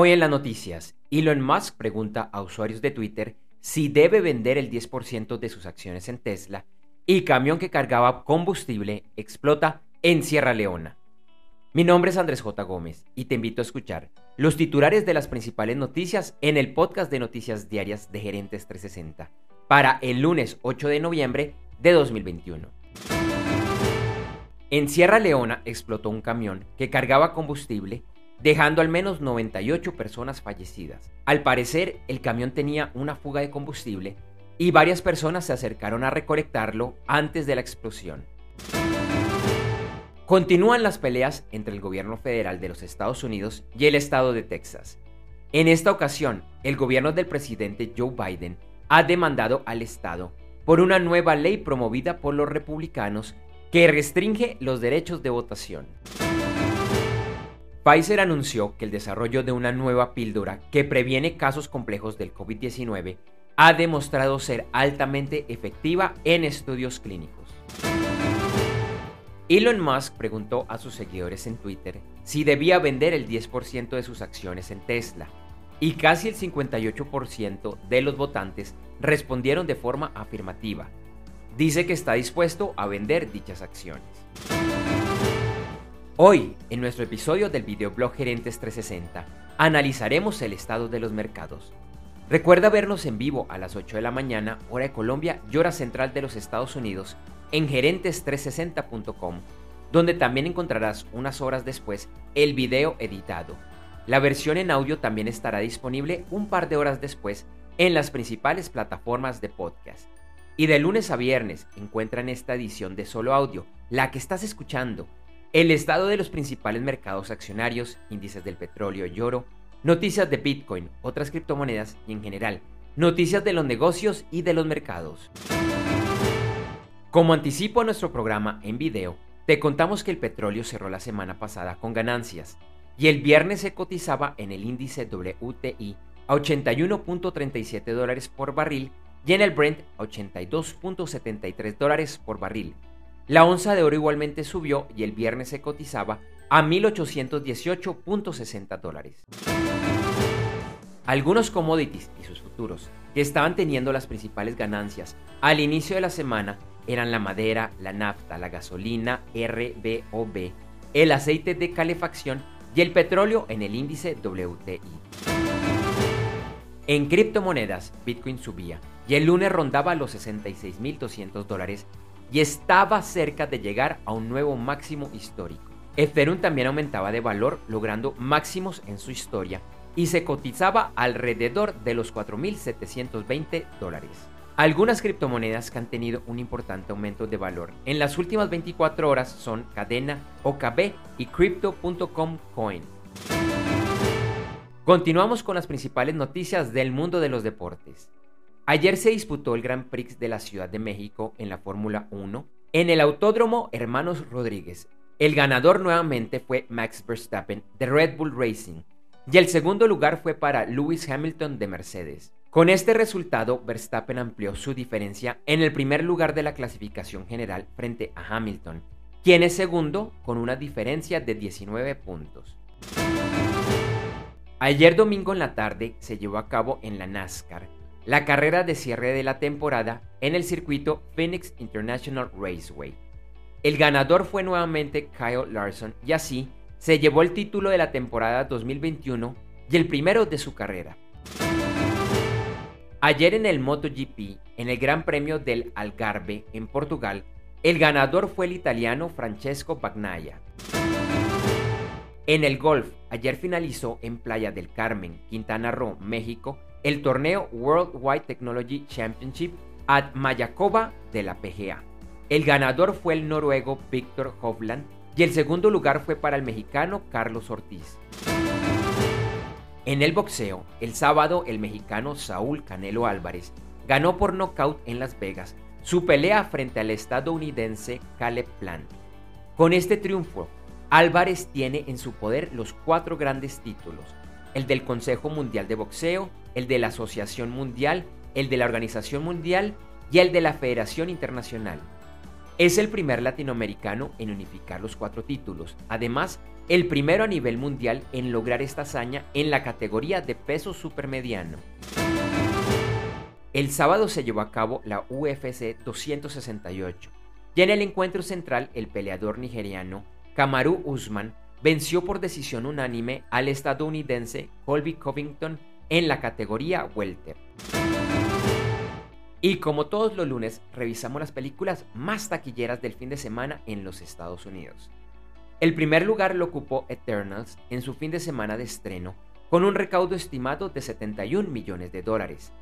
Hoy en las noticias, Elon Musk pregunta a usuarios de Twitter si debe vender el 10% de sus acciones en Tesla y camión que cargaba combustible explota en Sierra Leona. Mi nombre es Andrés J. Gómez y te invito a escuchar los titulares de las principales noticias en el podcast de noticias diarias de Gerentes 360 para el lunes 8 de noviembre de 2021. En Sierra Leona explotó un camión que cargaba combustible dejando al menos 98 personas fallecidas. Al parecer, el camión tenía una fuga de combustible y varias personas se acercaron a recolectarlo antes de la explosión. Continúan las peleas entre el gobierno federal de los Estados Unidos y el estado de Texas. En esta ocasión, el gobierno del presidente Joe Biden ha demandado al estado por una nueva ley promovida por los republicanos que restringe los derechos de votación. Pfizer anunció que el desarrollo de una nueva píldora que previene casos complejos del COVID-19 ha demostrado ser altamente efectiva en estudios clínicos. Elon Musk preguntó a sus seguidores en Twitter si debía vender el 10% de sus acciones en Tesla, y casi el 58% de los votantes respondieron de forma afirmativa. Dice que está dispuesto a vender dichas acciones. Hoy, en nuestro episodio del videoblog Gerentes 360, analizaremos el estado de los mercados. Recuerda vernos en vivo a las 8 de la mañana, hora de Colombia y hora central de los Estados Unidos, en gerentes360.com, donde también encontrarás unas horas después el video editado. La versión en audio también estará disponible un par de horas después en las principales plataformas de podcast. Y de lunes a viernes encuentran esta edición de solo audio, la que estás escuchando, el estado de los principales mercados accionarios, índices del petróleo y oro, noticias de Bitcoin, otras criptomonedas y en general, noticias de los negocios y de los mercados. Como anticipo a nuestro programa en video, te contamos que el petróleo cerró la semana pasada con ganancias y el viernes se cotizaba en el índice WTI a 81.37 dólares por barril y en el Brent a 82.73 dólares por barril, la onza de oro igualmente subió y el viernes se cotizaba a 1.818.60 dólares. Algunos commodities y sus futuros que estaban teniendo las principales ganancias al inicio de la semana eran la madera, la nafta, la gasolina, RBOB, el aceite de calefacción y el petróleo en el índice WTI. En criptomonedas, Bitcoin subía y el lunes rondaba los 66.200 dólares y estaba cerca de llegar a un nuevo máximo histórico. Ethereum también aumentaba de valor logrando máximos en su historia y se cotizaba alrededor de los 4.720 dólares. Algunas criptomonedas que han tenido un importante aumento de valor en las últimas 24 horas son Cadena, OKB y Crypto.com Coin. Continuamos con las principales noticias del mundo de los deportes. Ayer se disputó el Grand Prix de la Ciudad de México en la Fórmula 1 en el Autódromo Hermanos Rodríguez. El ganador nuevamente fue Max Verstappen de Red Bull Racing y el segundo lugar fue para Lewis Hamilton de Mercedes. Con este resultado, Verstappen amplió su diferencia en el primer lugar de la clasificación general frente a Hamilton, quien es segundo con una diferencia de 19 puntos. Ayer domingo en la tarde se llevó a cabo en la NASCAR la carrera de cierre de la temporada en el circuito Phoenix International Raceway. El ganador fue nuevamente Kyle Larson y así se llevó el título de la temporada 2021 y el primero de su carrera. Ayer en el MotoGP, en el Gran Premio del Algarve en Portugal, el ganador fue el italiano Francesco Bagnaia. En el golf, ayer finalizó en Playa del Carmen, Quintana Roo, México, el torneo Worldwide Technology Championship at Mayakoba de la PGA. El ganador fue el noruego Victor Hovland y el segundo lugar fue para el mexicano Carlos Ortiz. En el boxeo, el sábado el mexicano Saúl Canelo Álvarez ganó por nocaut en Las Vegas su pelea frente al estadounidense Caleb Plant. Con este triunfo, Álvarez tiene en su poder los cuatro grandes títulos, el del Consejo Mundial de Boxeo, el de la Asociación Mundial, el de la Organización Mundial y el de la Federación Internacional. Es el primer latinoamericano en unificar los cuatro títulos. Además, el primero a nivel mundial en lograr esta hazaña en la categoría de peso supermediano. El sábado se llevó a cabo la UFC 268 y en el encuentro central el peleador nigeriano Kamaru Usman venció por decisión unánime al estadounidense Colby Covington en la categoría welter. Y como todos los lunes, revisamos las películas más taquilleras del fin de semana en los Estados Unidos. El primer lugar lo ocupó Eternals en su fin de semana de estreno, con un recaudo estimado de 71 millones de dólares.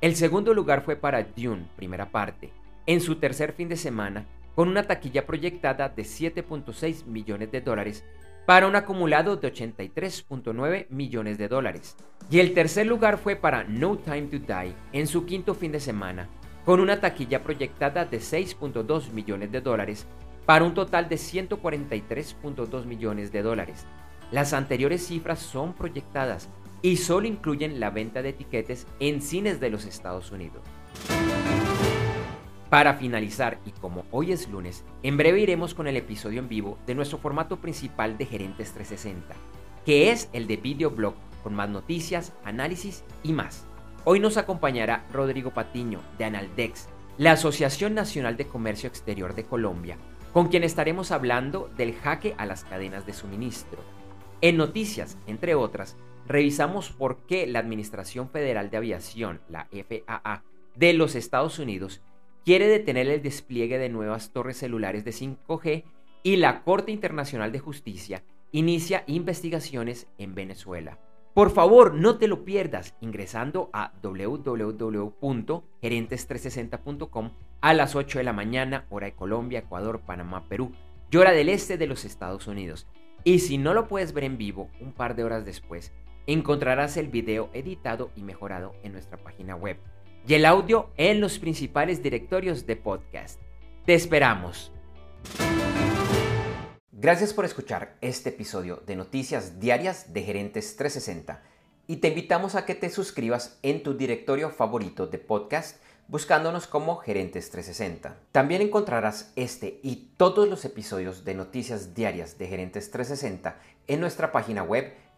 El segundo lugar fue para Dune, primera parte, en su tercer fin de semana, con una taquilla proyectada de 7.6 millones de dólares para un acumulado de 83.9 millones de dólares. Y el tercer lugar fue para No Time to Die en su quinto fin de semana, con una taquilla proyectada de 6.2 millones de dólares para un total de 143.2 millones de dólares. Las anteriores cifras son proyectadas y solo incluyen la venta de etiquetes en cines de los Estados Unidos. Para finalizar, y como hoy es lunes, en breve iremos con el episodio en vivo de nuestro formato principal de Gerentes 360, que es el de videoblog con más noticias, análisis y más. Hoy nos acompañará Rodrigo Patiño de Analdex, la Asociación Nacional de Comercio Exterior de Colombia, con quien estaremos hablando del jaque a las cadenas de suministro. En noticias, entre otras, revisamos por qué la Administración Federal de Aviación, la FAA, de los Estados Unidos quiere detener el despliegue de nuevas torres celulares de 5G y la Corte Internacional de Justicia inicia investigaciones en Venezuela. Por favor, no te lo pierdas ingresando a www.gerentes360.com a las 8 de la mañana, hora de Colombia, Ecuador, Panamá, Perú y hora del este de los Estados Unidos. Y si no lo puedes ver en vivo un par de horas después, encontrarás el video editado y mejorado en nuestra página web y el audio en los principales directorios de podcast. Te esperamos. Gracias por escuchar este episodio de Noticias Diarias de Gerentes 360 y te invitamos a que te suscribas en tu directorio favorito de podcast buscándonos como Gerentes 360. También encontrarás este y todos los episodios de Noticias Diarias de Gerentes 360 en nuestra página web